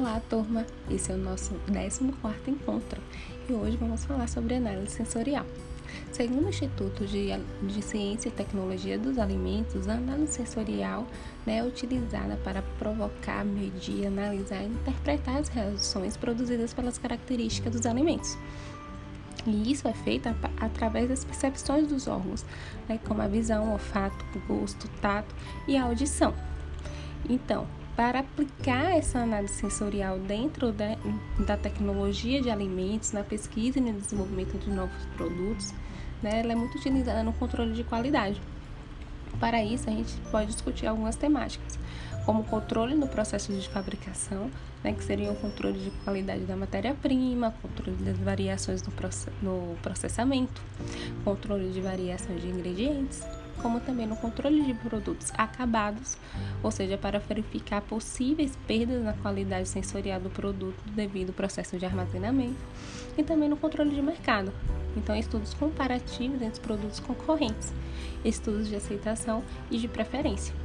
Olá, turma! Esse é o nosso 14 encontro e hoje vamos falar sobre análise sensorial. Segundo o Instituto de, de Ciência e Tecnologia dos Alimentos, a análise sensorial né, é utilizada para provocar, medir, analisar e interpretar as reações produzidas pelas características dos alimentos. E isso é feito através das percepções dos órgãos, né, como a visão, olfato, gosto, tato e a audição. Então, para aplicar essa análise sensorial dentro da, da tecnologia de alimentos, na pesquisa e no desenvolvimento de novos produtos, né, ela é muito utilizada no controle de qualidade. Para isso, a gente pode discutir algumas temáticas, como controle no processo de fabricação, né, que seria o controle de qualidade da matéria-prima, controle das variações no processamento, controle de variações de ingredientes, como também no controle de produtos acabados, ou seja, para verificar possíveis perdas na qualidade sensorial do produto devido ao processo de armazenamento, e também no controle de mercado. Então, estudos comparativos entre produtos concorrentes, estudos de aceitação e de preferência.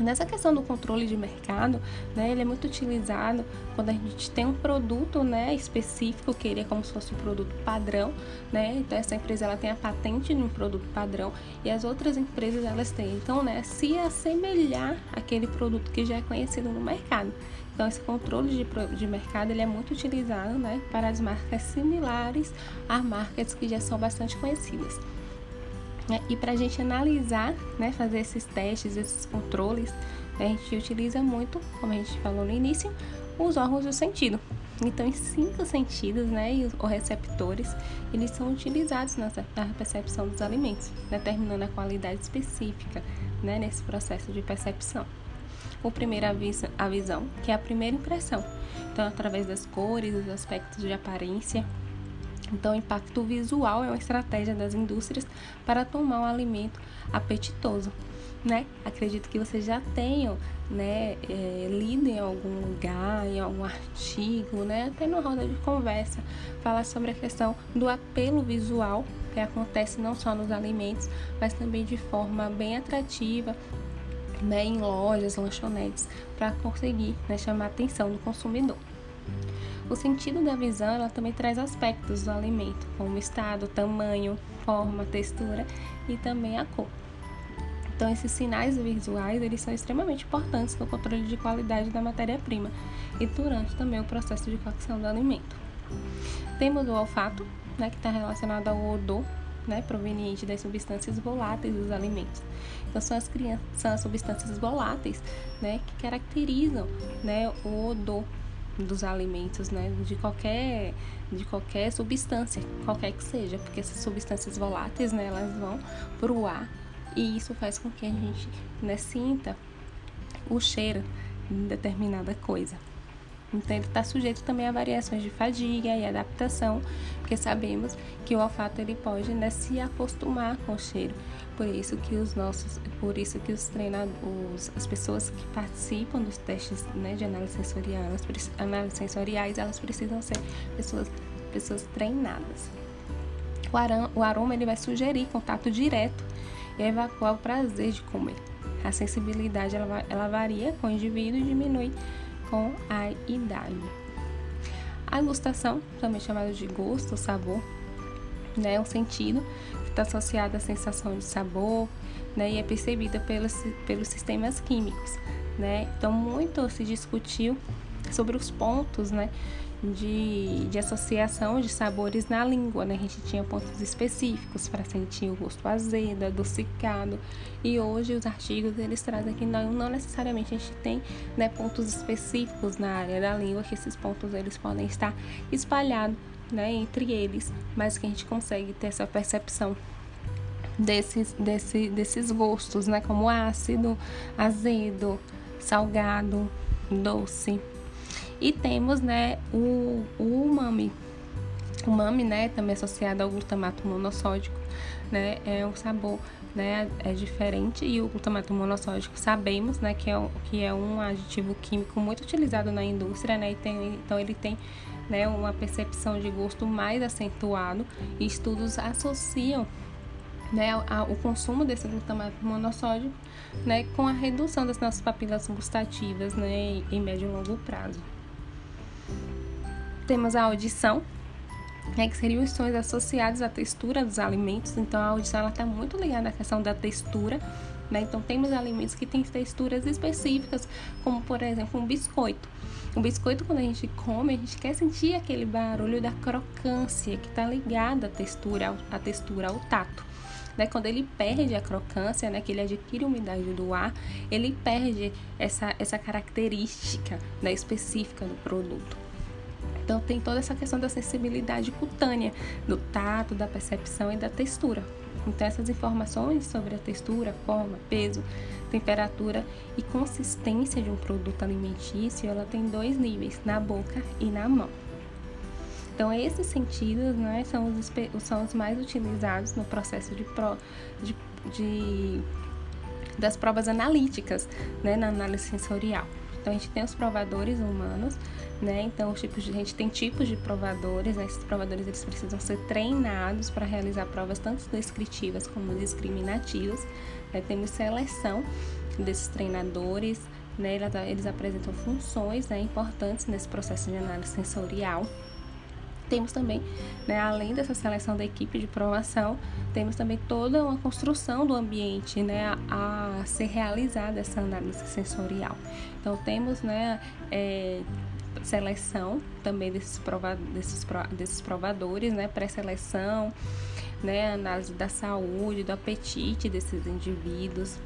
Nessa questão do controle de mercado, né, ele é muito utilizado quando a gente tem um produto né, específico, que ele é como se fosse um produto padrão, né? Então essa empresa ela tem a patente de um produto padrão e as outras empresas elas têm. Então, né, se assemelhar aquele produto que já é conhecido no mercado. Então, esse controle de, de mercado ele é muito utilizado né, para as marcas similares a marcas que já são bastante conhecidas. Né? E para a gente analisar, né, fazer esses testes, esses controles, a gente utiliza muito, como a gente falou no início, os órgãos do sentido. Então, em cinco sentidos, né, e os receptores, eles são utilizados na, percepção dos alimentos, determinando a qualidade específica, né, nesse processo de percepção. O primeiro é a visão, que é a primeira impressão. Então, através das cores, dos aspectos de aparência, então, o impacto visual é uma estratégia das indústrias para tomar um alimento apetitoso. Né? Acredito que vocês já tenham né, é, lido em algum lugar, em algum artigo, né, até na roda de conversa, falar sobre a questão do apelo visual que acontece não só nos alimentos, mas também de forma bem atrativa né, em lojas, lanchonetes, para conseguir né, chamar a atenção do consumidor. O sentido da visão ela também traz aspectos do alimento, como estado, tamanho, forma, textura e também a cor. Então, esses sinais visuais eles são extremamente importantes no controle de qualidade da matéria-prima e durante também o processo de cocção do alimento. Temos o olfato, né, que está relacionado ao odor, né, proveniente das substâncias voláteis dos alimentos. Então, são as, são as substâncias voláteis né, que caracterizam né, o odor dos alimentos, né, de qualquer de qualquer substância, qualquer que seja, porque essas substâncias voláteis, né, elas vão para o ar e isso faz com que a gente né, sinta o cheiro de determinada coisa. Então, ele está sujeito também a variações de fadiga e adaptação, porque sabemos que o olfato ele pode né, se acostumar com o cheiro. Por isso que os nossos, por isso que os treinadores, as pessoas que participam dos testes né, de análise sensorial, elas, análise sensoriais, elas precisam ser pessoas, pessoas treinadas. O aroma, o aroma ele vai sugerir contato direto e evacuar o prazer de comer. A sensibilidade ela, ela varia com o indivíduo e diminui com a idade. A gustação, também chamada de gosto, sabor, né, é um sentido que está associado à sensação de sabor, né, e é percebida pelos, pelos sistemas químicos, né. Então, muito se discutiu sobre os pontos, né, de, de associação de sabores na língua, né? A gente tinha pontos específicos para sentir o gosto azedo, adocicado. E hoje os artigos eles trazem que não, não necessariamente a gente tem né, pontos específicos na área da língua, que esses pontos eles podem estar espalhados né, entre eles, mas que a gente consegue ter essa percepção desses, desse, desses gostos, né? Como ácido, azedo, salgado, doce. E temos, né, o, o umami. O umami, né, também associado ao glutamato monossódico, né, é um sabor, né, é diferente e o glutamato monossódico sabemos, né, que é, que é um aditivo químico muito utilizado na indústria, né, e tem, então ele tem, né, uma percepção de gosto mais acentuado e estudos associam né, o consumo desse glutamato monossódico né, com a redução das nossas papilas gustativas né, em médio e longo prazo. Temos a audição, né, que seriam os sons associados à textura dos alimentos. Então, a audição está muito ligada à questão da textura. Né? Então, temos alimentos que têm texturas específicas, como, por exemplo, um biscoito. O biscoito, quando a gente come, a gente quer sentir aquele barulho da crocância que está ligada à textura, à textura, ao tato. Né? Quando ele perde a crocância, né? que ele adquire umidade do ar, ele perde essa, essa característica né? específica do produto. Então tem toda essa questão da sensibilidade cutânea, do tato, da percepção e da textura. Então essas informações sobre a textura, forma, peso, temperatura e consistência de um produto alimentício, ela tem dois níveis, na boca e na mão. Então, esses sentidos né, são, os, são os mais utilizados no processo de, pro, de, de das provas analíticas, né, na análise sensorial. Então, a gente tem os provadores humanos, né? Então, os tipos de, a gente tem tipos de provadores, né? Esses provadores eles precisam ser treinados para realizar provas tanto descritivas como discriminativas. Né? Temos seleção desses treinadores, né? Eles, apresentam funções né, importantes nesse processo de análise sensorial. Temos também, né, além dessa seleção da equipe de provação, temos também toda uma construção do ambiente né, a, ser realizada essa análise sensorial. Então, temos né, é, seleção também desses, prova, desses, desses provadores, né, pré-seleção, né, análise da saúde, do apetite desses indivíduos,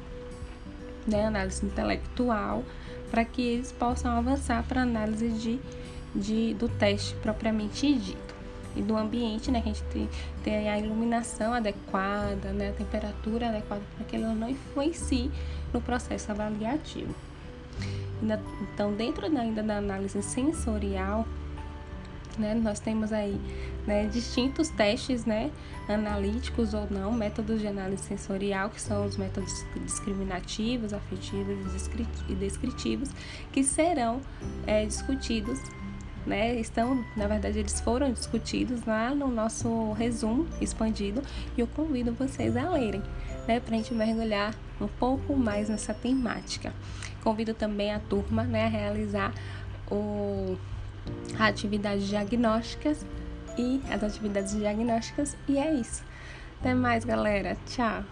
né, análise intelectual, para que eles possam avançar para análise de de, do teste propriamente dito. E do ambiente, né, que a gente tem, tem a iluminação adequada, né, a temperatura adequada para que ela não influencie no processo avaliativo. Então, dentro ainda da análise sensorial, né, nós temos aí né, distintos testes né, analíticos ou não, métodos de análise sensorial, que são os métodos discriminativos, afetivos e descritivos, que serão é, discutidos né, estão, na verdade, eles foram discutidos lá no nosso resumo expandido e eu convido vocês a lerem, né, para a gente mergulhar um pouco mais nessa temática. Convido também a turma, né, a realizar o, a diagnósticas e as atividades diagnósticas e é isso. Até mais, galera. Tchau.